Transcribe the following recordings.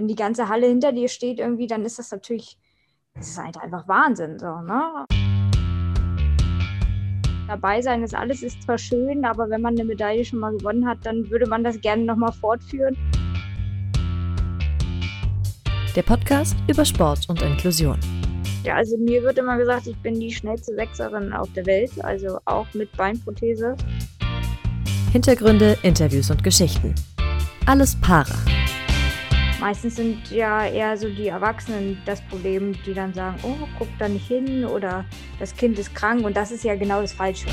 wenn die ganze Halle hinter dir steht irgendwie, dann ist das natürlich, das ist halt einfach Wahnsinn, so, ne? Dabei sein ist alles ist zwar schön, aber wenn man eine Medaille schon mal gewonnen hat, dann würde man das gerne nochmal fortführen. Der Podcast über Sport und Inklusion. Ja, also mir wird immer gesagt, ich bin die schnellste Sechserin auf der Welt, also auch mit Beinprothese. Hintergründe, Interviews und Geschichten. Alles Para. Meistens sind ja eher so die Erwachsenen das Problem, die dann sagen, oh, guck da nicht hin oder das Kind ist krank und das ist ja genau das Falsche.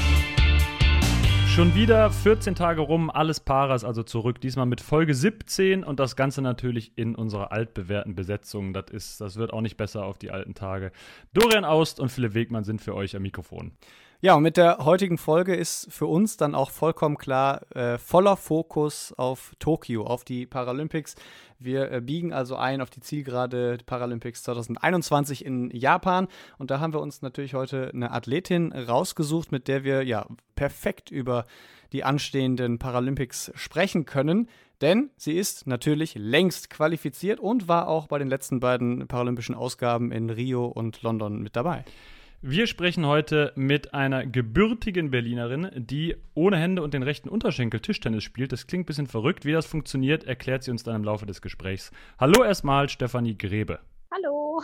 Schon wieder 14 Tage rum, alles Paras also zurück. Diesmal mit Folge 17 und das Ganze natürlich in unserer altbewährten Besetzung. Das, ist, das wird auch nicht besser auf die alten Tage. Dorian Aust und Philipp Wegmann sind für euch am Mikrofon. Ja, und mit der heutigen Folge ist für uns dann auch vollkommen klar äh, voller Fokus auf Tokio, auf die Paralympics. Wir äh, biegen also ein auf die Zielgerade Paralympics 2021 in Japan. Und da haben wir uns natürlich heute eine Athletin rausgesucht, mit der wir ja perfekt über die anstehenden Paralympics sprechen können. Denn sie ist natürlich längst qualifiziert und war auch bei den letzten beiden paralympischen Ausgaben in Rio und London mit dabei. Wir sprechen heute mit einer gebürtigen Berlinerin, die ohne Hände und den rechten Unterschenkel Tischtennis spielt. Das klingt ein bisschen verrückt. Wie das funktioniert, erklärt sie uns dann im Laufe des Gesprächs. Hallo erstmal, Stefanie Grebe. Hallo.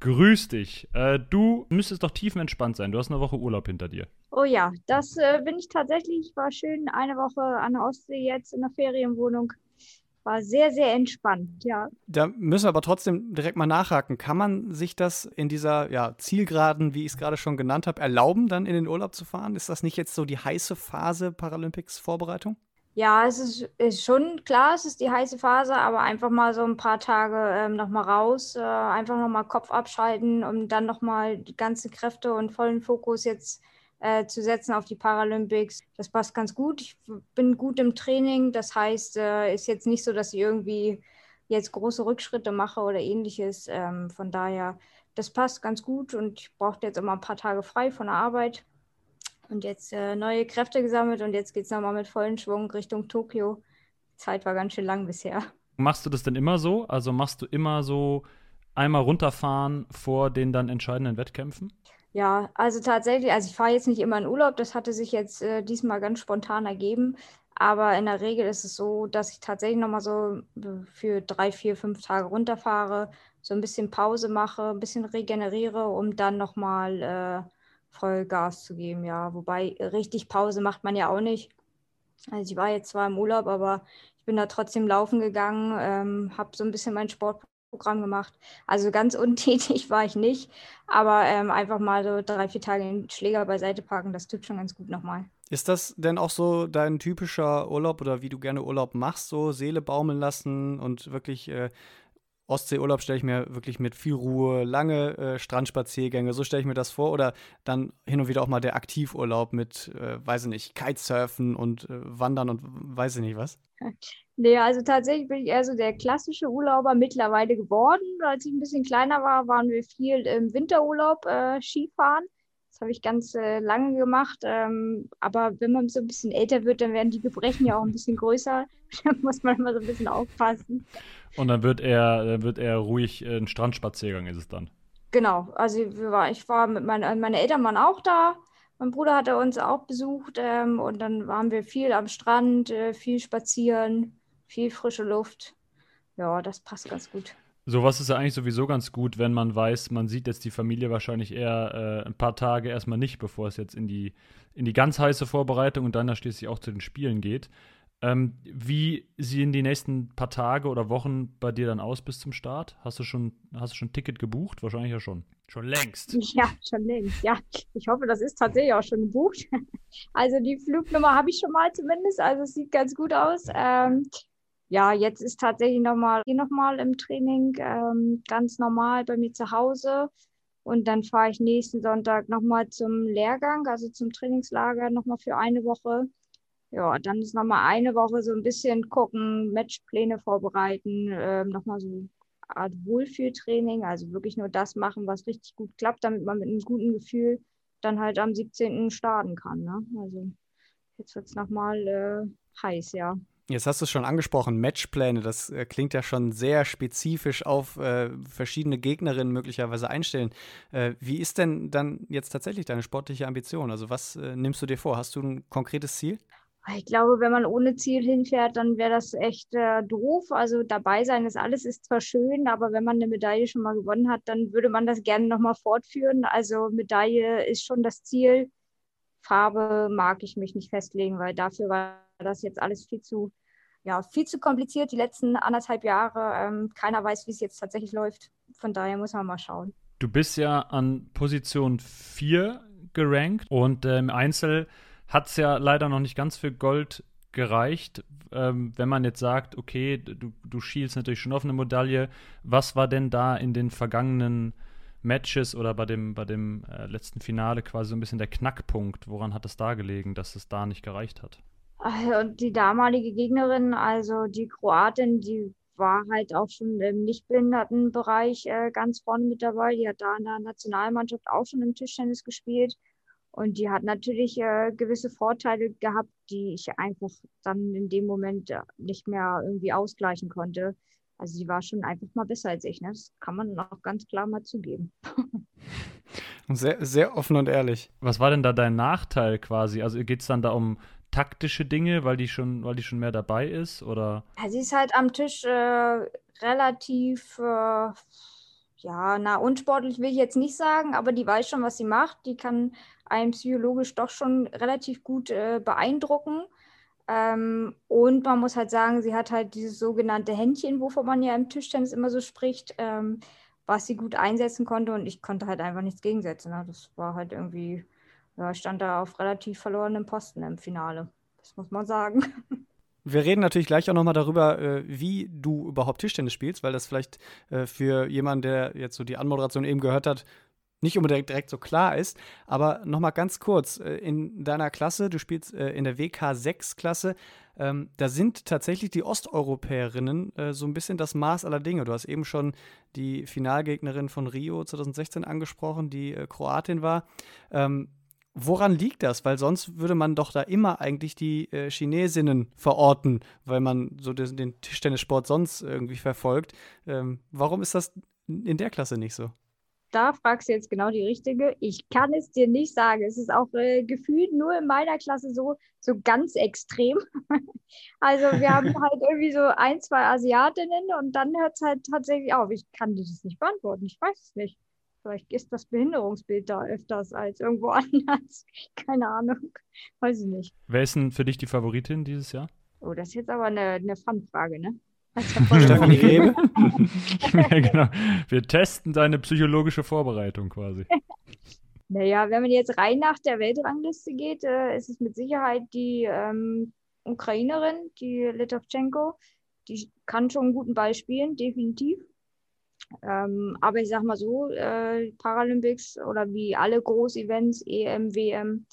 Grüß dich. Äh, du müsstest doch tiefenentspannt sein. Du hast eine Woche Urlaub hinter dir. Oh ja, das äh, bin ich tatsächlich. War schön eine Woche an der Ostsee jetzt in der Ferienwohnung war sehr, sehr entspannt, ja. Da müssen wir aber trotzdem direkt mal nachhaken. Kann man sich das in dieser ja, Zielgeraden, wie ich es gerade schon genannt habe, erlauben, dann in den Urlaub zu fahren? Ist das nicht jetzt so die heiße Phase Paralympics-Vorbereitung? Ja, es ist, ist, schon klar, es ist die heiße Phase, aber einfach mal so ein paar Tage ähm, nochmal raus, äh, einfach nochmal Kopf abschalten, um dann nochmal die ganzen Kräfte und vollen Fokus jetzt äh, zu setzen auf die Paralympics. Das passt ganz gut. Ich bin gut im Training. Das heißt, äh, ist jetzt nicht so, dass ich irgendwie jetzt große Rückschritte mache oder ähnliches. Ähm, von daher, das passt ganz gut und ich brauchte jetzt immer ein paar Tage frei von der Arbeit und jetzt äh, neue Kräfte gesammelt und jetzt geht es nochmal mit vollen Schwung Richtung Tokio. Die Zeit war ganz schön lang bisher. Machst du das denn immer so? Also machst du immer so einmal runterfahren vor den dann entscheidenden Wettkämpfen? Ja, also tatsächlich, also ich fahre jetzt nicht immer in Urlaub, das hatte sich jetzt äh, diesmal ganz spontan ergeben. Aber in der Regel ist es so, dass ich tatsächlich nochmal so äh, für drei, vier, fünf Tage runterfahre, so ein bisschen Pause mache, ein bisschen regeneriere, um dann nochmal äh, voll Gas zu geben. Ja, wobei richtig Pause macht man ja auch nicht. Also ich war jetzt zwar im Urlaub, aber ich bin da trotzdem laufen gegangen, ähm, habe so ein bisschen mein Sport Programm gemacht. Also ganz untätig war ich nicht, aber ähm, einfach mal so drei, vier Tage den Schläger beiseite parken, das tut schon ganz gut nochmal. Ist das denn auch so dein typischer Urlaub oder wie du gerne Urlaub machst, so Seele baumeln lassen und wirklich äh, Ostseeurlaub stelle ich mir wirklich mit viel Ruhe, lange äh, Strandspaziergänge, so stelle ich mir das vor. Oder dann hin und wieder auch mal der Aktivurlaub mit, äh, weiß ich nicht, Kitesurfen und äh, Wandern und weiß ich nicht was. Nee, also tatsächlich bin ich eher so der klassische Urlauber mittlerweile geworden. Als ich ein bisschen kleiner war, waren wir viel im Winterurlaub äh, Skifahren. Das habe ich ganz äh, lange gemacht. Ähm, aber wenn man so ein bisschen älter wird, dann werden die Gebrechen ja auch ein bisschen größer. da muss man immer so ein bisschen aufpassen. Und dann wird er, dann wird er ruhig äh, ein Strandspaziergang, ist es dann. Genau, also war, ich war mit meinen meine Eltern waren auch da. Mein Bruder hatte uns auch besucht ähm, und dann waren wir viel am Strand, äh, viel spazieren viel frische Luft. Ja, das passt ganz gut. Sowas ist ja eigentlich sowieso ganz gut, wenn man weiß, man sieht jetzt die Familie wahrscheinlich eher äh, ein paar Tage erstmal nicht, bevor es jetzt in die, in die ganz heiße Vorbereitung und dann da schließlich auch zu den Spielen geht. Ähm, wie sehen die nächsten paar Tage oder Wochen bei dir dann aus bis zum Start? Hast du schon, hast du schon ein Ticket gebucht? Wahrscheinlich ja schon. Schon längst. Ja, schon längst. Ja, ich hoffe, das ist tatsächlich auch schon gebucht. Also die Flugnummer habe ich schon mal zumindest. Also es sieht ganz gut aus. Ähm, ja, jetzt ist tatsächlich nochmal, hier nochmal im Training, ähm, ganz normal bei mir zu Hause. Und dann fahre ich nächsten Sonntag nochmal zum Lehrgang, also zum Trainingslager, nochmal für eine Woche. Ja, dann ist nochmal eine Woche so ein bisschen gucken, Matchpläne vorbereiten, ähm, nochmal so eine Art Wohlfühltraining, also wirklich nur das machen, was richtig gut klappt, damit man mit einem guten Gefühl dann halt am 17. starten kann. Ne? Also jetzt wird es nochmal äh, heiß, ja. Jetzt hast du es schon angesprochen, Matchpläne, das äh, klingt ja schon sehr spezifisch auf äh, verschiedene Gegnerinnen möglicherweise einstellen. Äh, wie ist denn dann jetzt tatsächlich deine sportliche Ambition? Also was äh, nimmst du dir vor? Hast du ein konkretes Ziel? Ich glaube, wenn man ohne Ziel hinfährt, dann wäre das echt äh, doof. Also dabei sein ist alles, ist zwar schön, aber wenn man eine Medaille schon mal gewonnen hat, dann würde man das gerne nochmal fortführen. Also Medaille ist schon das Ziel. Farbe mag ich mich nicht festlegen, weil dafür war das jetzt alles viel zu ja, viel zu kompliziert die letzten anderthalb Jahre. Ähm, keiner weiß, wie es jetzt tatsächlich läuft. Von daher muss man mal schauen. Du bist ja an Position 4 gerankt und äh, im Einzel hat es ja leider noch nicht ganz für Gold gereicht. Ähm, wenn man jetzt sagt, okay, du, du schielst natürlich schon auf eine Medaille, was war denn da in den vergangenen Matches oder bei dem, bei dem äh, letzten Finale quasi so ein bisschen der Knackpunkt? Woran hat es da gelegen, dass es da nicht gereicht hat? Und die damalige Gegnerin, also die Kroatin, die war halt auch schon im Nichtbehindertenbereich äh, ganz vorne mit dabei. Die hat da in der Nationalmannschaft auch schon im Tischtennis gespielt. Und die hat natürlich äh, gewisse Vorteile gehabt, die ich einfach dann in dem Moment äh, nicht mehr irgendwie ausgleichen konnte. Also sie war schon einfach mal besser als ich. Ne? Das kann man auch ganz klar mal zugeben. Sehr, sehr offen und ehrlich. Was war denn da dein Nachteil quasi? Also geht es dann da um taktische Dinge, weil die schon, weil die schon mehr dabei ist? Oder? Ja, sie ist halt am Tisch äh, relativ, äh, ja, na, unsportlich will ich jetzt nicht sagen, aber die weiß schon, was sie macht. Die kann einen psychologisch doch schon relativ gut äh, beeindrucken. Ähm, und man muss halt sagen, sie hat halt dieses sogenannte Händchen, wovon man ja im Tischtennis immer so spricht, ähm, was sie gut einsetzen konnte. Und ich konnte halt einfach nichts gegensetzen. Ne? Das war halt irgendwie ja, stand da auf relativ verlorenem Posten im Finale. Das muss man sagen. Wir reden natürlich gleich auch nochmal darüber, äh, wie du überhaupt Tischtennis spielst, weil das vielleicht äh, für jemanden, der jetzt so die Anmoderation eben gehört hat, nicht unbedingt direkt so klar ist. Aber nochmal ganz kurz, äh, in deiner Klasse, du spielst in der WK6-Klasse, ähm, da sind tatsächlich die Osteuropäerinnen so ein bisschen das Maß aller Dinge. Du hast eben schon die Finalgegnerin von Rio 2016 angesprochen, die Kroatin war. Woran liegt das? Weil sonst würde man doch da immer eigentlich die äh, Chinesinnen verorten, weil man so den, den Tischtennissport sonst irgendwie verfolgt. Ähm, warum ist das in der Klasse nicht so? Da fragst du jetzt genau die richtige. Ich kann es dir nicht sagen. Es ist auch äh, gefühlt nur in meiner Klasse so, so ganz extrem. also wir haben halt irgendwie so ein, zwei Asiatinnen und dann hört es halt tatsächlich auf. Ich kann dir das nicht beantworten. Ich weiß es nicht. Vielleicht ist das Behinderungsbild da öfters als irgendwo anders. Keine Ahnung. Weiß ich nicht. Wer ist denn für dich die Favoritin dieses Jahr? Oh, das ist jetzt aber eine, eine Fun-Frage, ne? Stefanie Rebe? ja, genau. Wir testen deine psychologische Vorbereitung quasi. naja, wenn man jetzt rein nach der Weltrangliste geht, äh, ist es mit Sicherheit die ähm, Ukrainerin, die Litovchenko. Die kann schon einen guten Ball spielen, definitiv. Ähm, aber ich sag mal so, äh, Paralympics oder wie alle Großevents, EM, WM,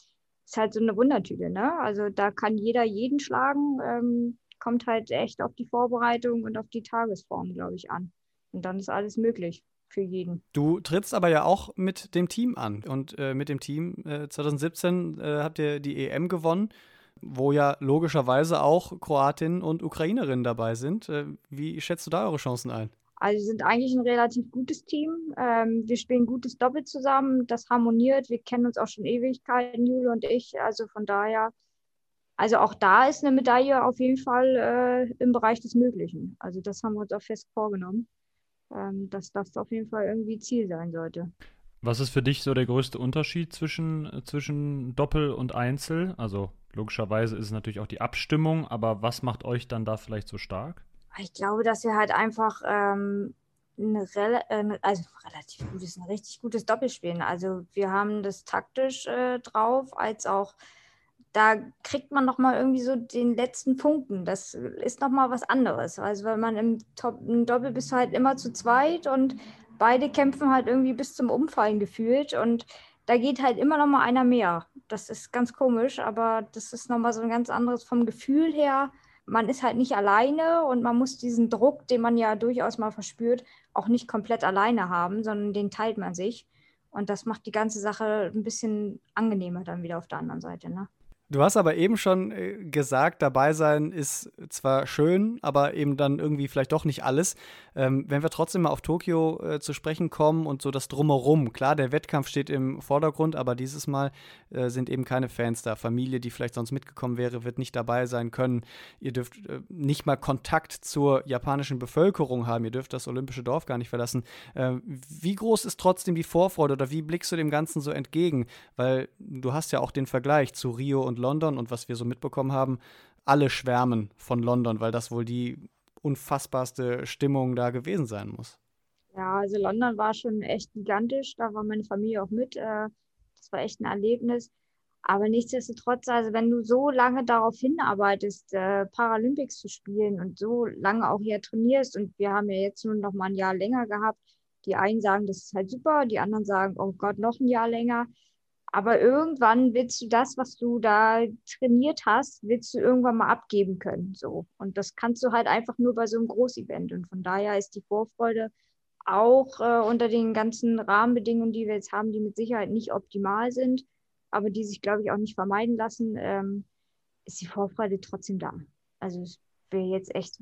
ist halt so eine Wundertüte, ne? Also da kann jeder jeden schlagen, ähm, kommt halt echt auf die Vorbereitung und auf die Tagesform, glaube ich, an. Und dann ist alles möglich für jeden. Du trittst aber ja auch mit dem Team an. Und äh, mit dem Team äh, 2017 äh, habt ihr die EM gewonnen, wo ja logischerweise auch Kroatinnen und Ukrainerinnen dabei sind. Äh, wie schätzt du da eure Chancen ein? Also wir sind eigentlich ein relativ gutes Team. Ähm, wir spielen gutes Doppel zusammen. Das harmoniert. Wir kennen uns auch schon Ewigkeiten, Jule und ich. Also von daher, also auch da ist eine Medaille auf jeden Fall äh, im Bereich des Möglichen. Also das haben wir uns auch fest vorgenommen, ähm, dass das auf jeden Fall irgendwie Ziel sein sollte. Was ist für dich so der größte Unterschied zwischen, zwischen Doppel und Einzel? Also logischerweise ist es natürlich auch die Abstimmung, aber was macht euch dann da vielleicht so stark? Ich glaube, dass wir halt einfach ähm, eine Rel äh, also relativ gutes, ein richtig gutes Doppel spielen. Also wir haben das taktisch äh, drauf, als auch da kriegt man noch mal irgendwie so den letzten Funken. Das ist noch mal was anderes. Also weil man im, Top, im Doppel bist halt immer zu zweit und beide kämpfen halt irgendwie bis zum Umfallen gefühlt und da geht halt immer noch mal einer mehr. Das ist ganz komisch, aber das ist noch mal so ein ganz anderes vom Gefühl her man ist halt nicht alleine und man muss diesen Druck, den man ja durchaus mal verspürt, auch nicht komplett alleine haben, sondern den teilt man sich. Und das macht die ganze Sache ein bisschen angenehmer dann wieder auf der anderen Seite. Ne? Du hast aber eben schon äh, gesagt, dabei sein ist zwar schön, aber eben dann irgendwie vielleicht doch nicht alles. Ähm, wenn wir trotzdem mal auf Tokio äh, zu sprechen kommen und so das Drumherum. Klar, der Wettkampf steht im Vordergrund, aber dieses Mal äh, sind eben keine Fans da. Familie, die vielleicht sonst mitgekommen wäre, wird nicht dabei sein können. Ihr dürft äh, nicht mal Kontakt zur japanischen Bevölkerung haben. Ihr dürft das olympische Dorf gar nicht verlassen. Ähm, wie groß ist trotzdem die Vorfreude oder wie blickst du dem Ganzen so entgegen? Weil du hast ja auch den Vergleich zu Rio und London und was wir so mitbekommen haben, alle schwärmen von London, weil das wohl die unfassbarste Stimmung da gewesen sein muss. Ja, also London war schon echt gigantisch. Da war meine Familie auch mit. Äh, das war echt ein Erlebnis. Aber nichtsdestotrotz, also wenn du so lange darauf hinarbeitest, äh, Paralympics zu spielen und so lange auch hier trainierst, und wir haben ja jetzt nur noch mal ein Jahr länger gehabt, die einen sagen, das ist halt super, die anderen sagen, oh Gott, noch ein Jahr länger. Aber irgendwann willst du das, was du da trainiert hast, willst du irgendwann mal abgeben können. So. Und das kannst du halt einfach nur bei so einem Großevent. Und von daher ist die Vorfreude auch äh, unter den ganzen Rahmenbedingungen, die wir jetzt haben, die mit Sicherheit nicht optimal sind, aber die sich, glaube ich, auch nicht vermeiden lassen, ähm, ist die Vorfreude trotzdem da. Also es wäre jetzt echt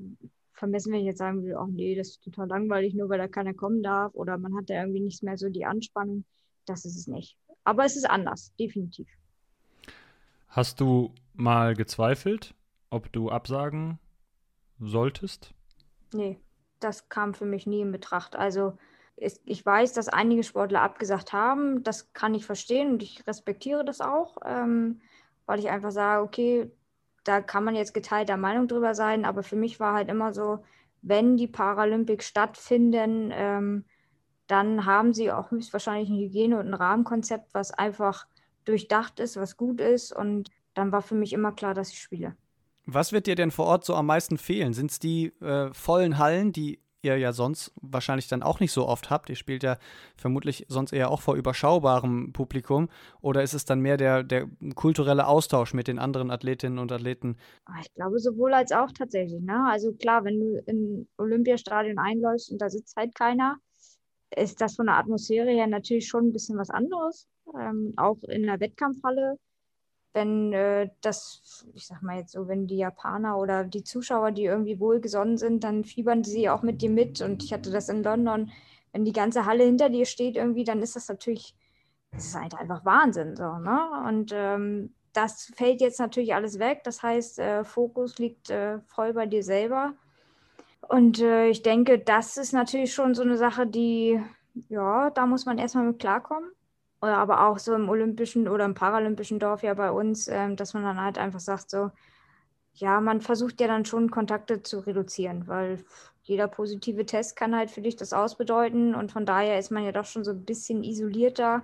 vermessen, wenn ich jetzt sagen würde, oh nee, das ist total langweilig, nur weil da keiner kommen darf oder man hat da irgendwie nicht mehr so die Anspannung. Das ist es nicht. Aber es ist anders, definitiv. Hast du mal gezweifelt, ob du absagen solltest? Nee, das kam für mich nie in Betracht. Also ich weiß, dass einige Sportler abgesagt haben. Das kann ich verstehen und ich respektiere das auch, ähm, weil ich einfach sage, okay, da kann man jetzt geteilter Meinung drüber sein. Aber für mich war halt immer so, wenn die Paralympics stattfinden, ähm, dann haben sie auch höchstwahrscheinlich ein Hygiene- und ein Rahmenkonzept, was einfach durchdacht ist, was gut ist. Und dann war für mich immer klar, dass ich spiele. Was wird dir denn vor Ort so am meisten fehlen? Sind es die äh, vollen Hallen, die ihr ja sonst wahrscheinlich dann auch nicht so oft habt? Ihr spielt ja vermutlich sonst eher auch vor überschaubarem Publikum. Oder ist es dann mehr der, der kulturelle Austausch mit den anderen Athletinnen und Athleten? Ah, ich glaube sowohl als auch tatsächlich. Ne? Also klar, wenn du in Olympiastadion einläufst und da sitzt halt keiner, ist das von der Atmosphäre her natürlich schon ein bisschen was anderes. Ähm, auch in der Wettkampfhalle, wenn äh, das, ich sag mal jetzt so, wenn die Japaner oder die Zuschauer, die irgendwie wohlgesonnen sind, dann fiebern sie auch mit dir mit. Und ich hatte das in London, wenn die ganze Halle hinter dir steht irgendwie, dann ist das natürlich, das ist halt einfach Wahnsinn. So, ne? Und ähm, das fällt jetzt natürlich alles weg. Das heißt, äh, Fokus liegt äh, voll bei dir selber. Und äh, ich denke, das ist natürlich schon so eine Sache, die, ja, da muss man erstmal mit klarkommen. Oder aber auch so im olympischen oder im paralympischen Dorf ja bei uns, ähm, dass man dann halt einfach sagt, so, ja, man versucht ja dann schon Kontakte zu reduzieren, weil jeder positive Test kann halt für dich das ausbedeuten und von daher ist man ja doch schon so ein bisschen isolierter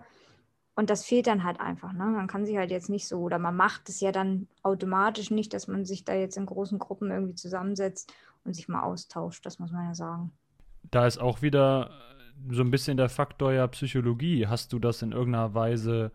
und das fehlt dann halt einfach. Ne? Man kann sich halt jetzt nicht so, oder man macht es ja dann automatisch nicht, dass man sich da jetzt in großen Gruppen irgendwie zusammensetzt und sich mal austauscht, das muss man ja sagen. Da ist auch wieder so ein bisschen der Faktor ja Psychologie. Hast du das in irgendeiner Weise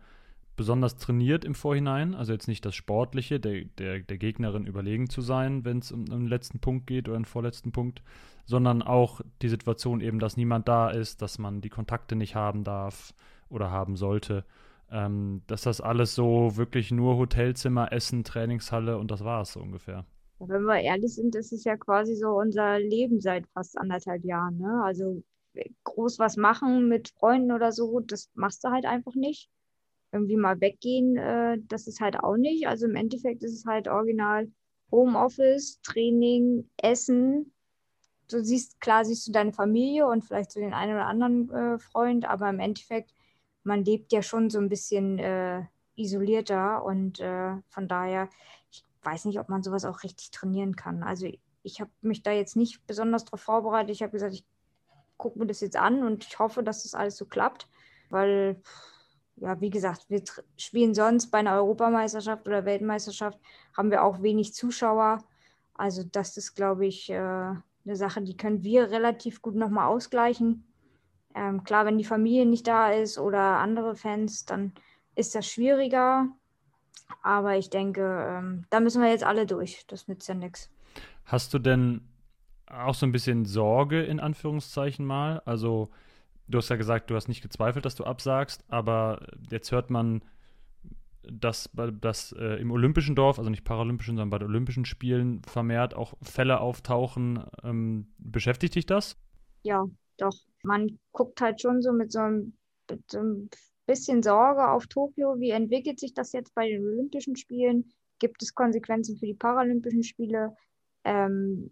besonders trainiert im Vorhinein? Also jetzt nicht das Sportliche, der, der, der Gegnerin überlegen zu sein, wenn es um, um den letzten Punkt geht oder den vorletzten Punkt, sondern auch die Situation eben, dass niemand da ist, dass man die Kontakte nicht haben darf oder haben sollte. Ähm, dass das alles so wirklich nur Hotelzimmer, Essen, Trainingshalle und das war es so ungefähr. Wenn wir ehrlich sind, ist es ja quasi so unser Leben seit fast anderthalb Jahren. Ne? Also groß was machen mit Freunden oder so, das machst du halt einfach nicht. Irgendwie mal weggehen, äh, das ist halt auch nicht. Also im Endeffekt ist es halt original Homeoffice, Training, Essen. Du siehst, klar siehst du deine Familie und vielleicht so den einen oder anderen äh, Freund, aber im Endeffekt, man lebt ja schon so ein bisschen äh, isolierter und äh, von daher, ich weiß nicht, ob man sowas auch richtig trainieren kann. Also ich habe mich da jetzt nicht besonders darauf vorbereitet. Ich habe gesagt, ich gucke mir das jetzt an und ich hoffe, dass das alles so klappt, weil, ja, wie gesagt, wir spielen sonst bei einer Europameisterschaft oder Weltmeisterschaft, haben wir auch wenig Zuschauer. Also das ist, glaube ich, äh, eine Sache, die können wir relativ gut nochmal ausgleichen. Ähm, klar, wenn die Familie nicht da ist oder andere Fans, dann ist das schwieriger. Aber ich denke, ähm, da müssen wir jetzt alle durch. Das nützt ja nichts. Hast du denn auch so ein bisschen Sorge in Anführungszeichen mal. Also du hast ja gesagt, du hast nicht gezweifelt, dass du absagst, aber jetzt hört man dass, dass äh, im Olympischen Dorf, also nicht Paralympischen, sondern bei den Olympischen Spielen vermehrt auch Fälle auftauchen. Ähm, beschäftigt dich das? Ja, doch. Man guckt halt schon so mit so einem, mit so einem bisschen Sorge auf Tokio. Wie entwickelt sich das jetzt bei den Olympischen Spielen? Gibt es Konsequenzen für die Paralympischen Spiele? Ähm,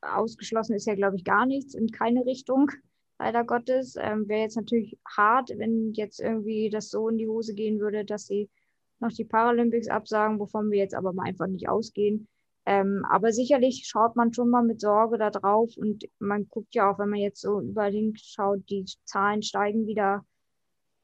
ausgeschlossen ist ja, glaube ich, gar nichts in keine Richtung, leider Gottes. Ähm, Wäre jetzt natürlich hart, wenn jetzt irgendwie das so in die Hose gehen würde, dass sie noch die Paralympics absagen, wovon wir jetzt aber mal einfach nicht ausgehen. Ähm, aber sicherlich schaut man schon mal mit Sorge da drauf und man guckt ja auch, wenn man jetzt so überall hinschaut, die Zahlen steigen wieder.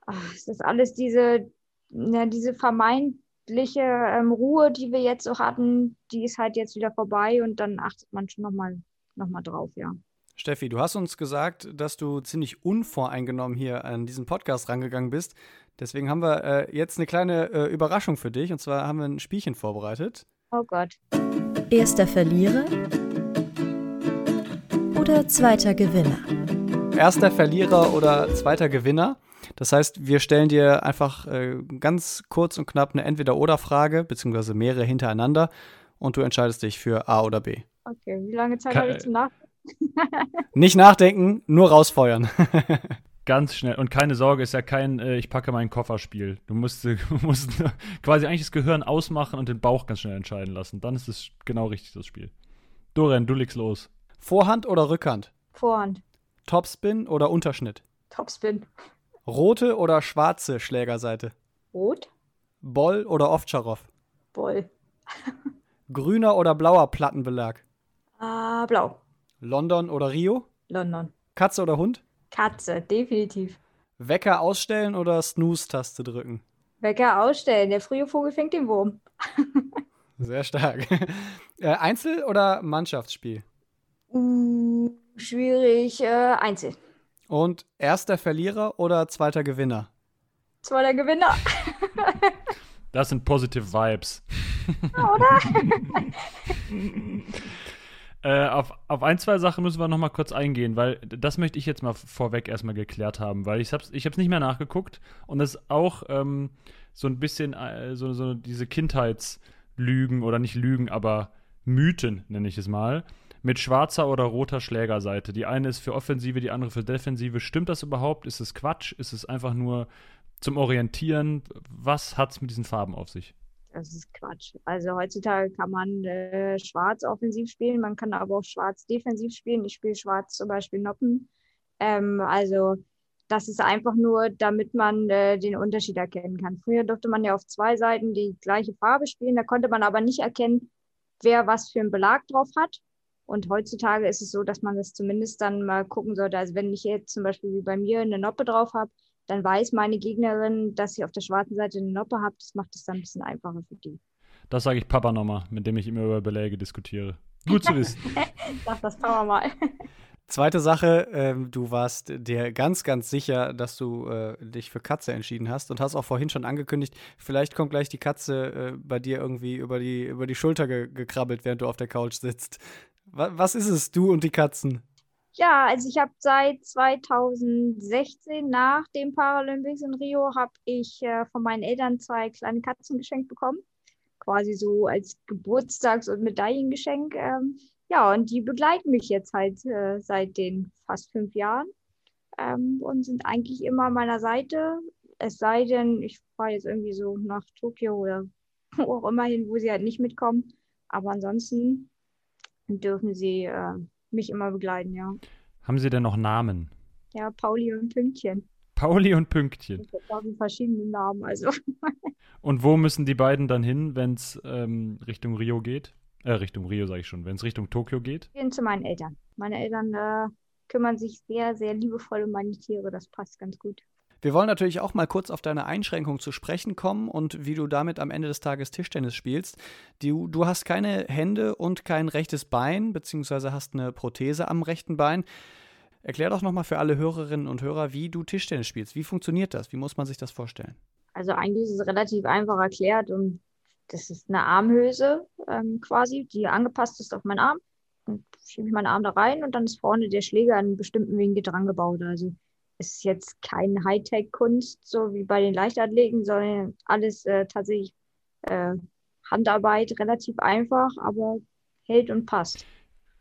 Ach, ist das alles diese, na, diese vermeintliche ähm, Ruhe, die wir jetzt so hatten, die ist halt jetzt wieder vorbei und dann achtet man schon nochmal noch mal drauf, ja. Steffi, du hast uns gesagt, dass du ziemlich unvoreingenommen hier an diesen Podcast rangegangen bist. Deswegen haben wir äh, jetzt eine kleine äh, Überraschung für dich. Und zwar haben wir ein Spielchen vorbereitet. Oh Gott. Erster Verlierer oder zweiter Gewinner? Erster Verlierer oder zweiter Gewinner. Das heißt, wir stellen dir einfach äh, ganz kurz und knapp eine Entweder-Oder-Frage, beziehungsweise mehrere hintereinander, und du entscheidest dich für A oder B. Okay, wie lange Zeit habe ich zum Nachdenken? Nicht nachdenken, nur rausfeuern. Ganz schnell. Und keine Sorge, ist ja kein äh, Ich packe meinen Koffer-Spiel. Du musst, du musst quasi eigentlich das Gehirn ausmachen und den Bauch ganz schnell entscheiden lassen. Dann ist es genau richtig, das Spiel. Dorian, du legst los. Vorhand oder Rückhand? Vorhand. Topspin oder Unterschnitt? Topspin. Rote oder schwarze Schlägerseite? Rot. Boll oder Ovtcharov? Boll. Grüner oder blauer Plattenbelag? Ah, blau. London oder Rio? London. Katze oder Hund? Katze, definitiv. Wecker ausstellen oder Snooze-Taste drücken? Wecker ausstellen. Der frühe Vogel fängt den Wurm. Sehr stark. äh, Einzel- oder Mannschaftsspiel? Uh, schwierig. Äh, Einzel. Und erster Verlierer oder zweiter Gewinner? Zweiter Gewinner. das sind positive Vibes. Oder? Äh, auf, auf ein, zwei Sachen müssen wir noch mal kurz eingehen, weil das möchte ich jetzt mal vorweg erstmal geklärt haben, weil ich habe es ich hab's nicht mehr nachgeguckt und das ist auch ähm, so ein bisschen äh, so, so diese Kindheitslügen oder nicht Lügen, aber Mythen, nenne ich es mal, mit schwarzer oder roter Schlägerseite. Die eine ist für Offensive, die andere für Defensive. Stimmt das überhaupt? Ist es Quatsch? Ist es einfach nur zum Orientieren? Was hat es mit diesen Farben auf sich? Das ist Quatsch. Also heutzutage kann man äh, schwarz offensiv spielen, man kann aber auch schwarz defensiv spielen. Ich spiele schwarz zum Beispiel Noppen. Ähm, also das ist einfach nur, damit man äh, den Unterschied erkennen kann. Früher durfte man ja auf zwei Seiten die gleiche Farbe spielen, da konnte man aber nicht erkennen, wer was für einen Belag drauf hat. Und heutzutage ist es so, dass man das zumindest dann mal gucken sollte. Also wenn ich jetzt zum Beispiel wie bei mir eine Noppe drauf habe, dann weiß meine Gegnerin, dass ich auf der schwarzen Seite eine Noppe habe. Das macht es dann ein bisschen einfacher für die. Das sage ich Papa nochmal, mit dem ich immer über Beläge diskutiere. Gut zu wissen. Sag das Papa mal. Zweite Sache, ähm, du warst dir ganz, ganz sicher, dass du äh, dich für Katze entschieden hast und hast auch vorhin schon angekündigt, vielleicht kommt gleich die Katze äh, bei dir irgendwie über die, über die Schulter ge gekrabbelt, während du auf der Couch sitzt. Was, ist es, du und die Katzen? Ja, also ich habe seit 2016 nach den Paralympics in Rio habe ich äh, von meinen Eltern zwei kleine Katzen geschenkt bekommen, quasi so als Geburtstags- und Medaillengeschenk. Ähm, ja, und die begleiten mich jetzt halt äh, seit den fast fünf Jahren ähm, und sind eigentlich immer an meiner Seite. Es sei denn, ich fahre jetzt irgendwie so nach Tokio oder wo auch immer hin, wo sie halt nicht mitkommen. Aber ansonsten dürfen sie äh, mich immer begleiten, ja. Haben Sie denn noch Namen? Ja, Pauli und Pünktchen. Pauli und Pünktchen. Ich habe verschiedene Namen, also. und wo müssen die beiden dann hin, wenn es ähm, Richtung Rio geht? Äh, Richtung Rio sage ich schon, wenn es Richtung Tokio geht? Gehen zu meinen Eltern. Meine Eltern äh, kümmern sich sehr, sehr liebevoll um meine Tiere. Das passt ganz gut. Wir wollen natürlich auch mal kurz auf deine Einschränkung zu sprechen kommen und wie du damit am Ende des Tages Tischtennis spielst. Du, du hast keine Hände und kein rechtes Bein, beziehungsweise hast eine Prothese am rechten Bein. Erklär doch nochmal für alle Hörerinnen und Hörer, wie du Tischtennis spielst. Wie funktioniert das? Wie muss man sich das vorstellen? Also eigentlich ist es relativ einfach erklärt und das ist eine Armhülse ähm, quasi, die angepasst ist auf meinen Arm. Dann schiebe ich meinen Arm da rein und dann ist vorne der Schläger an einem bestimmten Winkel dran gebaut. Also ist jetzt kein Hightech-Kunst, so wie bei den Leichtathleten, sondern alles äh, tatsächlich äh, Handarbeit, relativ einfach, aber hält und passt.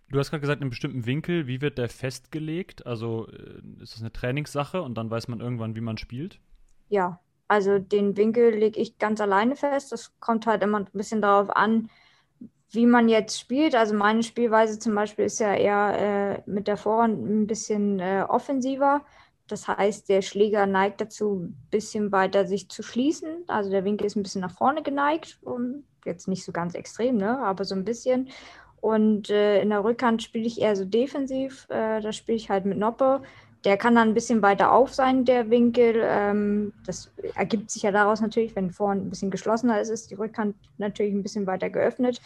Du hast gerade gesagt, in einem bestimmten Winkel, wie wird der festgelegt? Also äh, ist das eine Trainingssache und dann weiß man irgendwann, wie man spielt? Ja, also den Winkel lege ich ganz alleine fest. Das kommt halt immer ein bisschen darauf an, wie man jetzt spielt. Also meine Spielweise zum Beispiel ist ja eher äh, mit der Vorhand ein bisschen äh, offensiver. Das heißt, der Schläger neigt dazu, ein bisschen weiter sich zu schließen. Also der Winkel ist ein bisschen nach vorne geneigt. Und jetzt nicht so ganz extrem, ne? aber so ein bisschen. Und äh, in der Rückhand spiele ich eher so defensiv. Äh, da spiele ich halt mit Noppe. Der kann dann ein bisschen weiter auf sein, der Winkel. Ähm, das ergibt sich ja daraus natürlich, wenn vorne ein bisschen geschlossener ist, ist die Rückhand natürlich ein bisschen weiter geöffnet.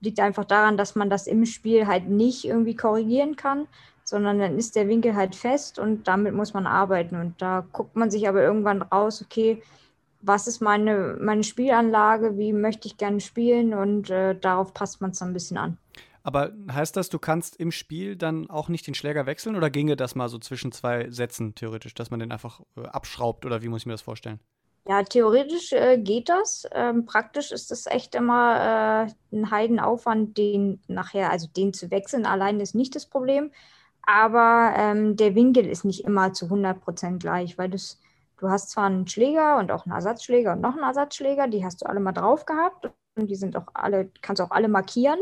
Liegt einfach daran, dass man das im Spiel halt nicht irgendwie korrigieren kann, sondern dann ist der Winkel halt fest und damit muss man arbeiten. Und da guckt man sich aber irgendwann raus, okay, was ist meine, meine Spielanlage, wie möchte ich gerne spielen und äh, darauf passt man es dann ein bisschen an. Aber heißt das, du kannst im Spiel dann auch nicht den Schläger wechseln oder ginge das mal so zwischen zwei Sätzen theoretisch, dass man den einfach äh, abschraubt oder wie muss ich mir das vorstellen? Ja, theoretisch äh, geht das. Ähm, praktisch ist das echt immer äh, ein Heidenaufwand, den nachher, also den zu wechseln allein ist nicht das Problem. Aber ähm, der Winkel ist nicht immer zu 100% gleich, weil das, du hast zwar einen Schläger und auch einen Ersatzschläger und noch einen Ersatzschläger, die hast du alle mal drauf gehabt und die sind auch alle, kannst du auch alle markieren.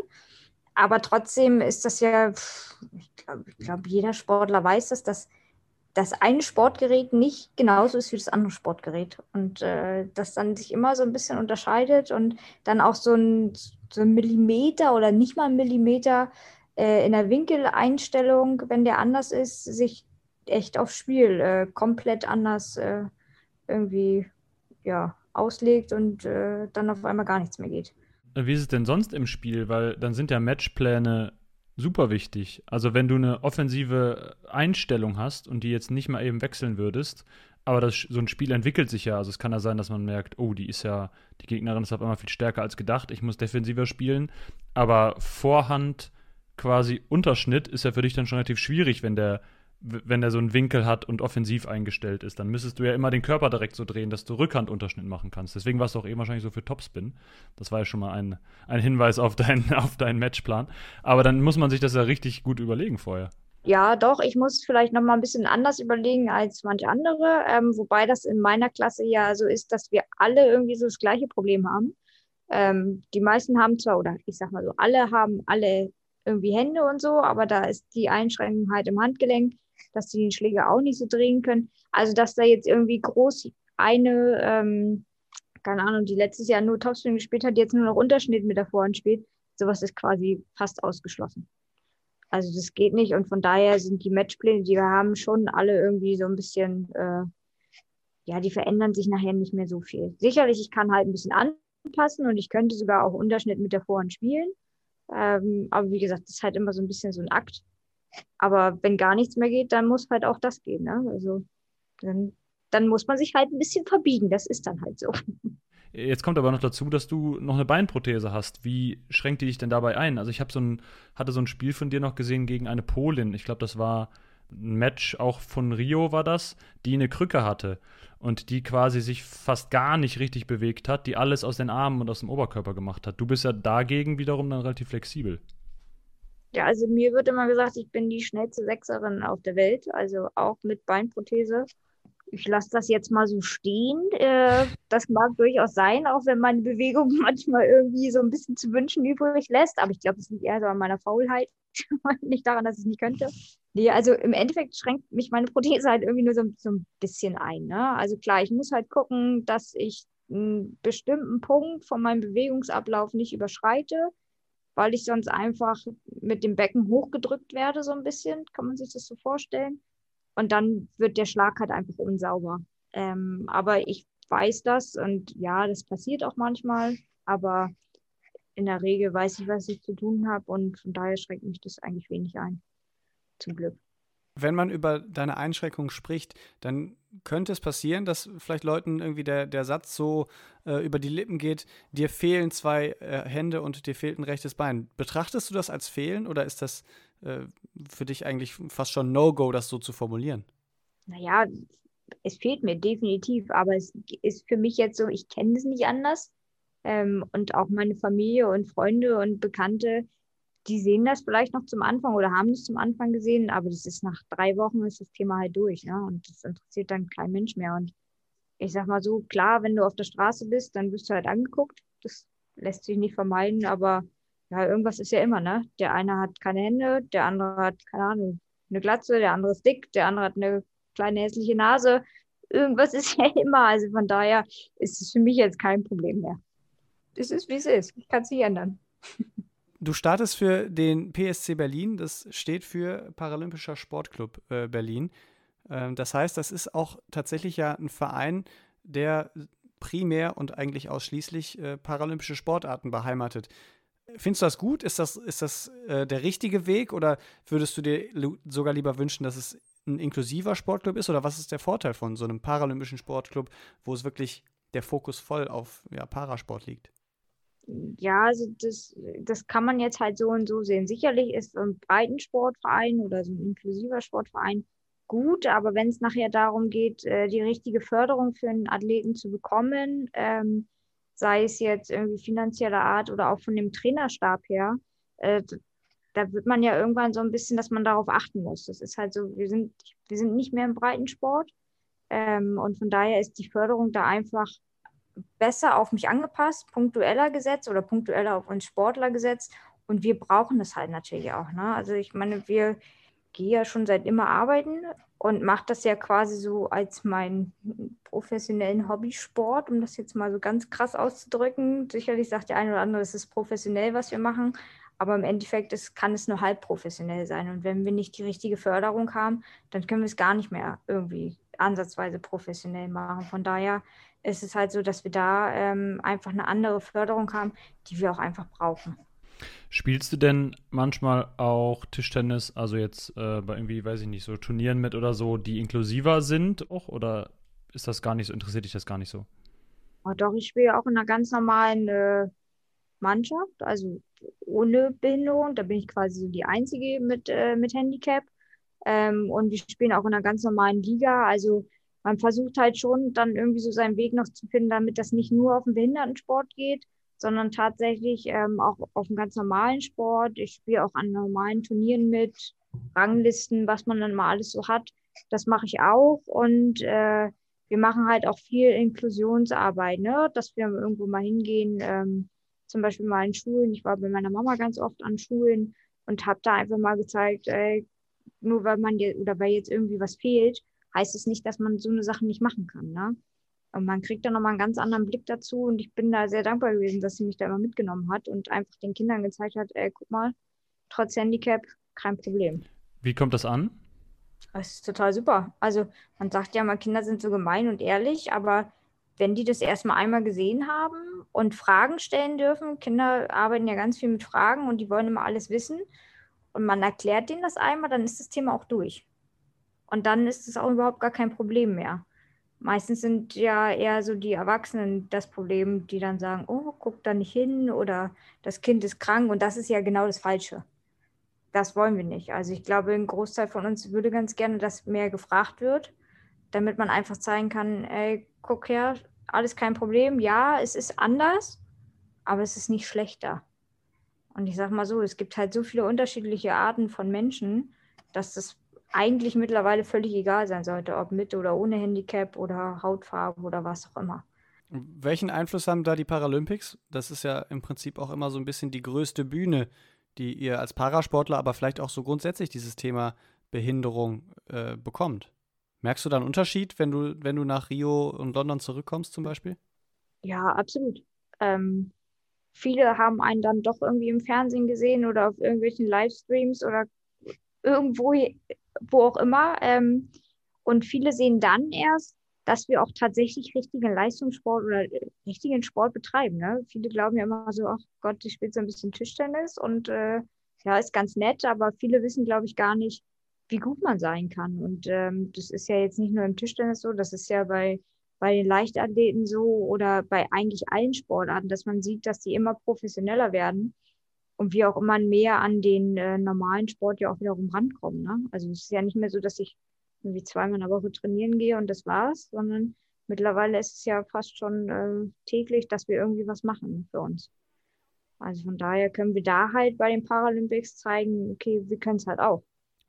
Aber trotzdem ist das ja, ich glaube, glaub, jeder Sportler weiß das, dass das eine Sportgerät nicht genauso ist wie das andere Sportgerät. Und äh, das dann sich immer so ein bisschen unterscheidet und dann auch so ein, so ein Millimeter oder nicht mal ein Millimeter in der Winkeleinstellung, wenn der anders ist, sich echt aufs Spiel äh, komplett anders äh, irgendwie ja, auslegt und äh, dann auf einmal gar nichts mehr geht. Wie ist es denn sonst im Spiel? Weil dann sind ja Matchpläne super wichtig. Also wenn du eine offensive Einstellung hast und die jetzt nicht mal eben wechseln würdest, aber das, so ein Spiel entwickelt sich ja. Also es kann ja sein, dass man merkt, oh, die ist ja, die Gegnerin ist auf einmal viel stärker als gedacht, ich muss defensiver spielen. Aber Vorhand quasi Unterschnitt ist ja für dich dann schon relativ schwierig, wenn der wenn er so einen Winkel hat und offensiv eingestellt ist, dann müsstest du ja immer den Körper direkt so drehen, dass du Rückhandunterschnitt machen kannst. Deswegen warst du auch eben wahrscheinlich so für Topspin. Das war ja schon mal ein, ein Hinweis auf, dein, auf deinen Matchplan. Aber dann muss man sich das ja richtig gut überlegen vorher. Ja, doch, ich muss vielleicht noch mal ein bisschen anders überlegen als manche andere, ähm, wobei das in meiner Klasse ja so ist, dass wir alle irgendwie so das gleiche Problem haben. Ähm, die meisten haben zwar, oder ich sag mal so, alle haben alle irgendwie Hände und so, aber da ist die Einschränkung halt im Handgelenk dass sie den Schläger auch nicht so drehen können. Also, dass da jetzt irgendwie groß eine, ähm, keine Ahnung, die letztes Jahr nur Topspin gespielt hat, jetzt nur noch Unterschnitt mit der Vorhand spielt, sowas ist quasi fast ausgeschlossen. Also das geht nicht und von daher sind die Matchpläne, die wir haben, schon alle irgendwie so ein bisschen, äh, ja, die verändern sich nachher nicht mehr so viel. Sicherlich, ich kann halt ein bisschen anpassen und ich könnte sogar auch Unterschnitt mit der Vorhand spielen. Ähm, aber wie gesagt, das ist halt immer so ein bisschen so ein Akt. Aber wenn gar nichts mehr geht, dann muss halt auch das gehen. Ne? Also dann, dann muss man sich halt ein bisschen verbiegen. Das ist dann halt so. Jetzt kommt aber noch dazu, dass du noch eine Beinprothese hast. Wie schränkt die dich denn dabei ein? Also ich habe so ein, hatte so ein Spiel von dir noch gesehen gegen eine Polin. Ich glaube, das war ein Match auch von Rio war das, die eine Krücke hatte und die quasi sich fast gar nicht richtig bewegt hat, die alles aus den Armen und aus dem Oberkörper gemacht hat. Du bist ja dagegen wiederum dann relativ flexibel. Ja, also mir wird immer gesagt, ich bin die schnellste Sechserin auf der Welt, also auch mit Beinprothese. Ich lasse das jetzt mal so stehen. Äh, das mag durchaus sein, auch wenn meine Bewegung manchmal irgendwie so ein bisschen zu wünschen übrig lässt. Aber ich glaube, es liegt eher so an meiner Faulheit, nicht daran, dass ich es nicht könnte. Nee, also im Endeffekt schränkt mich meine Prothese halt irgendwie nur so, so ein bisschen ein. Ne? Also klar, ich muss halt gucken, dass ich einen bestimmten Punkt von meinem Bewegungsablauf nicht überschreite weil ich sonst einfach mit dem Becken hochgedrückt werde, so ein bisschen, kann man sich das so vorstellen. Und dann wird der Schlag halt einfach unsauber. Ähm, aber ich weiß das und ja, das passiert auch manchmal, aber in der Regel weiß ich, was ich zu tun habe und von daher schränkt mich das eigentlich wenig ein. Zum Glück wenn man über deine Einschränkungen spricht, dann könnte es passieren, dass vielleicht Leuten irgendwie der, der Satz so äh, über die Lippen geht, dir fehlen zwei äh, Hände und dir fehlt ein rechtes Bein. Betrachtest du das als Fehlen oder ist das äh, für dich eigentlich fast schon No-Go, das so zu formulieren? naja, es fehlt mir definitiv, aber es ist für mich jetzt so, ich kenne es nicht anders. Ähm, und auch meine Familie und Freunde und Bekannte, die sehen das vielleicht noch zum Anfang oder haben es zum Anfang gesehen, aber das ist nach drei Wochen ist das Thema halt durch, ne? Und das interessiert dann kein Mensch mehr. Und ich sag mal so, klar, wenn du auf der Straße bist, dann wirst du halt angeguckt. Das lässt sich nicht vermeiden, aber ja, irgendwas ist ja immer, ne? Der eine hat keine Hände, der andere hat, keine Ahnung, eine Glatze, der andere ist dick, der andere hat eine kleine hässliche Nase. Irgendwas ist ja immer. Also von daher ist es für mich jetzt kein Problem mehr. Es ist, wie es ist. Ich kann es nicht ändern. Du startest für den PSC Berlin, das steht für Paralympischer Sportclub äh, Berlin. Ähm, das heißt, das ist auch tatsächlich ja ein Verein, der primär und eigentlich ausschließlich äh, paralympische Sportarten beheimatet. Findest du das gut? Ist das, ist das äh, der richtige Weg oder würdest du dir sogar lieber wünschen, dass es ein inklusiver Sportclub ist? Oder was ist der Vorteil von so einem paralympischen Sportclub, wo es wirklich der Fokus voll auf ja, Parasport liegt? Ja, also das, das kann man jetzt halt so und so sehen. Sicherlich ist ein Breitensportverein oder so ein inklusiver Sportverein gut, aber wenn es nachher darum geht, äh, die richtige Förderung für einen Athleten zu bekommen, ähm, sei es jetzt irgendwie finanzieller Art oder auch von dem Trainerstab her, äh, da wird man ja irgendwann so ein bisschen, dass man darauf achten muss. Das ist halt so, wir sind, wir sind nicht mehr im Breitensport. Ähm, und von daher ist die Förderung da einfach besser auf mich angepasst, punktueller gesetzt oder punktueller auf uns Sportler gesetzt. Und wir brauchen das halt natürlich auch. Ne? Also ich meine, wir gehen ja schon seit immer arbeiten und mache das ja quasi so als meinen professionellen Hobbysport, um das jetzt mal so ganz krass auszudrücken. Sicherlich sagt der eine oder andere, es ist professionell, was wir machen, aber im Endeffekt ist, kann es nur halb professionell sein. Und wenn wir nicht die richtige Förderung haben, dann können wir es gar nicht mehr irgendwie ansatzweise professionell machen. Von daher ist es halt so, dass wir da ähm, einfach eine andere Förderung haben, die wir auch einfach brauchen. Spielst du denn manchmal auch Tischtennis, also jetzt äh, bei irgendwie, weiß ich nicht, so Turnieren mit oder so, die inklusiver sind auch? Oder ist das gar nicht so, interessiert dich das gar nicht so? Oh, doch, ich spiele auch in einer ganz normalen äh, Mannschaft, also ohne Behinderung. Da bin ich quasi so die Einzige mit, äh, mit Handicap. Ähm, und wir spielen auch in einer ganz normalen Liga. Also man versucht halt schon dann irgendwie so seinen Weg noch zu finden, damit das nicht nur auf den Behindertensport geht, sondern tatsächlich ähm, auch auf einen ganz normalen Sport. Ich spiele auch an normalen Turnieren mit, Ranglisten, was man dann mal alles so hat. Das mache ich auch. Und äh, wir machen halt auch viel Inklusionsarbeit, ne? dass wir irgendwo mal hingehen. Ähm, zum Beispiel mal in Schulen. Ich war bei meiner Mama ganz oft an Schulen und habe da einfach mal gezeigt, ey, nur weil man oder weil jetzt irgendwie was fehlt, heißt es nicht, dass man so eine Sache nicht machen kann. Ne? Und man kriegt da nochmal einen ganz anderen Blick dazu und ich bin da sehr dankbar gewesen, dass sie mich da immer mitgenommen hat und einfach den Kindern gezeigt hat, ey, guck mal, trotz Handicap, kein Problem. Wie kommt das an? Das ist total super. Also man sagt ja mal, Kinder sind so gemein und ehrlich, aber wenn die das erstmal einmal gesehen haben und Fragen stellen dürfen, Kinder arbeiten ja ganz viel mit Fragen und die wollen immer alles wissen und man erklärt denen das einmal, dann ist das Thema auch durch. Und dann ist es auch überhaupt gar kein Problem mehr. Meistens sind ja eher so die Erwachsenen das Problem, die dann sagen, oh, guck da nicht hin oder das Kind ist krank und das ist ja genau das Falsche. Das wollen wir nicht. Also ich glaube, ein Großteil von uns würde ganz gerne, dass mehr gefragt wird, damit man einfach zeigen kann, ey, guck her, alles kein Problem. Ja, es ist anders, aber es ist nicht schlechter. Und ich sage mal so, es gibt halt so viele unterschiedliche Arten von Menschen, dass das eigentlich mittlerweile völlig egal sein sollte, ob mit oder ohne Handicap oder Hautfarbe oder was auch immer. Welchen Einfluss haben da die Paralympics? Das ist ja im Prinzip auch immer so ein bisschen die größte Bühne, die ihr als Parasportler, aber vielleicht auch so grundsätzlich dieses Thema Behinderung äh, bekommt. Merkst du da einen Unterschied, wenn du, wenn du nach Rio und London zurückkommst zum Beispiel? Ja, absolut. Ähm, viele haben einen dann doch irgendwie im Fernsehen gesehen oder auf irgendwelchen Livestreams oder irgendwo, wo auch immer. Ähm, und viele sehen dann erst, dass wir auch tatsächlich richtigen Leistungssport oder richtigen Sport betreiben. Ne? Viele glauben ja immer so, ach Gott, ich spiele so ein bisschen Tischtennis und äh, ja, ist ganz nett, aber viele wissen, glaube ich, gar nicht, wie gut man sein kann. Und ähm, das ist ja jetzt nicht nur im Tischtennis so, das ist ja bei, bei den Leichtathleten so oder bei eigentlich allen Sportarten, dass man sieht, dass die immer professioneller werden und wir auch immer mehr an den äh, normalen Sport ja auch wiederum rankommen. Ne? Also es ist ja nicht mehr so, dass ich irgendwie zweimal in der Woche trainieren gehe und das war's, sondern mittlerweile ist es ja fast schon äh, täglich, dass wir irgendwie was machen für uns. Also von daher können wir da halt bei den Paralympics zeigen, okay, wir können es halt auch.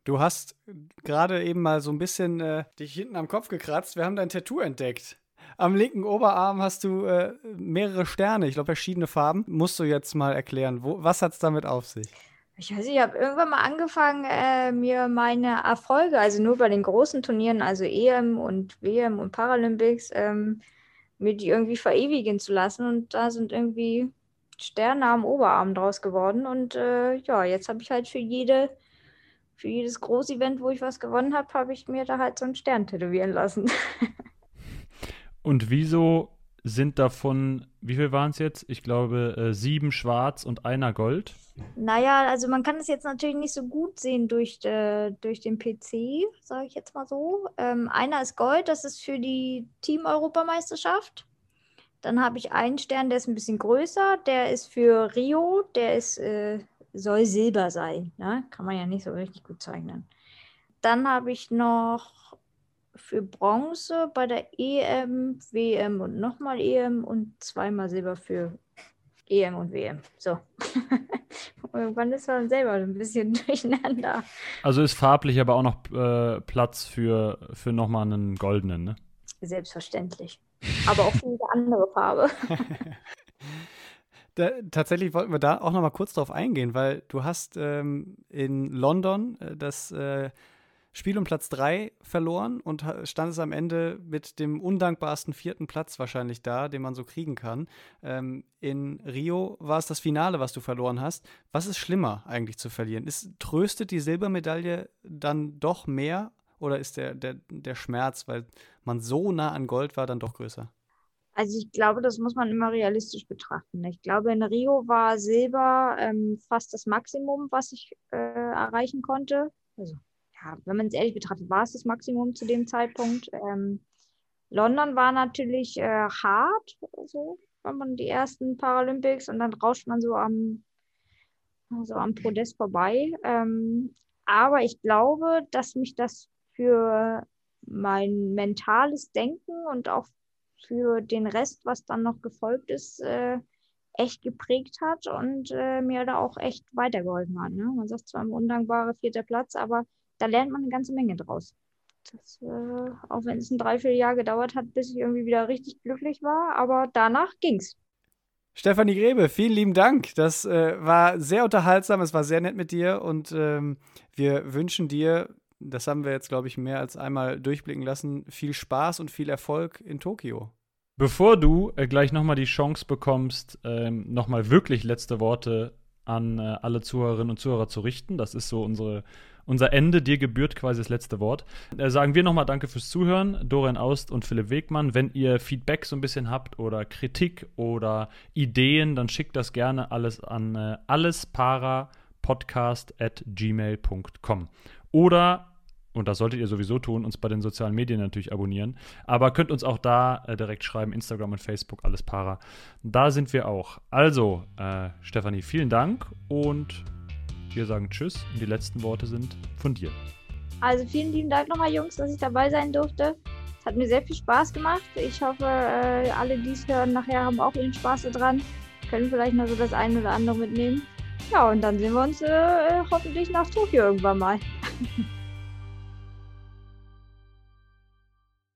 Du hast gerade eben mal so ein bisschen äh, dich hinten am Kopf gekratzt. Wir haben dein Tattoo entdeckt. Am linken Oberarm hast du äh, mehrere Sterne, ich glaube verschiedene Farben. Musst du jetzt mal erklären, wo, was hat es damit auf sich? Ich weiß nicht, ich habe irgendwann mal angefangen, äh, mir meine Erfolge, also nur bei den großen Turnieren, also EM und WM und Paralympics, ähm, mir die irgendwie verewigen zu lassen. Und da sind irgendwie Sterne am Oberarm draus geworden. Und äh, ja, jetzt habe ich halt für jede, für jedes Großevent, wo ich was gewonnen habe, habe ich mir da halt so einen Stern tätowieren lassen. und wieso sind davon, wie viel waren es jetzt? Ich glaube, äh, sieben schwarz und einer Gold. Naja, also man kann es jetzt natürlich nicht so gut sehen durch, äh, durch den PC, sage ich jetzt mal so. Ähm, einer ist Gold, das ist für die Team-Europameisterschaft. Dann habe ich einen Stern, der ist ein bisschen größer, der ist für Rio, der ist, äh, soll Silber sein. Ne? Kann man ja nicht so richtig gut zeichnen. Dann habe ich noch für Bronze bei der EM, WM und nochmal EM und zweimal Silber für EM und WM. So. Irgendwann ist man selber ein bisschen durcheinander. Also ist farblich aber auch noch äh, Platz für, für nochmal einen goldenen, ne? Selbstverständlich. Aber auch für jede andere Farbe. Da, tatsächlich wollten wir da auch noch mal kurz drauf eingehen, weil du hast ähm, in London äh, das äh, Spiel um Platz 3 verloren und standest am Ende mit dem undankbarsten vierten Platz wahrscheinlich da, den man so kriegen kann. Ähm, in Rio war es das Finale, was du verloren hast. Was ist schlimmer eigentlich zu verlieren? Ist, tröstet die Silbermedaille dann doch mehr oder ist der, der, der Schmerz, weil man so nah an Gold war, dann doch größer? Also ich glaube, das muss man immer realistisch betrachten. Ich glaube, in Rio war Silber ähm, fast das Maximum, was ich äh, erreichen konnte. Also ja, wenn man es ehrlich betrachtet, war es das Maximum zu dem Zeitpunkt. Ähm, London war natürlich äh, hart, so, wenn man die ersten Paralympics und dann rauscht man so am, so am Podest vorbei. Ähm, aber ich glaube, dass mich das für mein mentales Denken und auch für den Rest, was dann noch gefolgt ist, äh, echt geprägt hat und äh, mir da auch echt weitergeholfen hat. Ne? Man sagt zwar ein undankbarer vierter Platz, aber da lernt man eine ganze Menge draus. Das, äh, auch wenn es ein Dreivierteljahr gedauert hat, bis ich irgendwie wieder richtig glücklich war, aber danach ging's. Stefanie Grebe, vielen lieben Dank. Das äh, war sehr unterhaltsam, es war sehr nett mit dir und ähm, wir wünschen dir, das haben wir jetzt, glaube ich, mehr als einmal durchblicken lassen, viel Spaß und viel Erfolg in Tokio. Bevor du äh, gleich nochmal die Chance bekommst, ähm, nochmal wirklich letzte Worte an äh, alle Zuhörerinnen und Zuhörer zu richten, das ist so unsere unser Ende. Dir gebührt quasi das letzte Wort. Äh, sagen wir nochmal Danke fürs Zuhören, Dorian Aust und Philipp Wegmann. Wenn ihr Feedback so ein bisschen habt oder Kritik oder Ideen, dann schickt das gerne alles an äh, allesparapodcast at gmail.com. Oder und das solltet ihr sowieso tun, uns bei den sozialen Medien natürlich abonnieren. Aber könnt uns auch da äh, direkt schreiben, Instagram und Facebook, alles para. Da sind wir auch. Also, äh, Stefanie, vielen Dank und wir sagen Tschüss und die letzten Worte sind von dir. Also vielen lieben Dank nochmal, Jungs, dass ich dabei sein durfte. Es hat mir sehr viel Spaß gemacht. Ich hoffe, äh, alle, die es hören, nachher haben auch ihren Spaß daran. Können vielleicht noch so das eine oder andere mitnehmen. Ja, und dann sehen wir uns äh, hoffentlich nach Tokio irgendwann mal.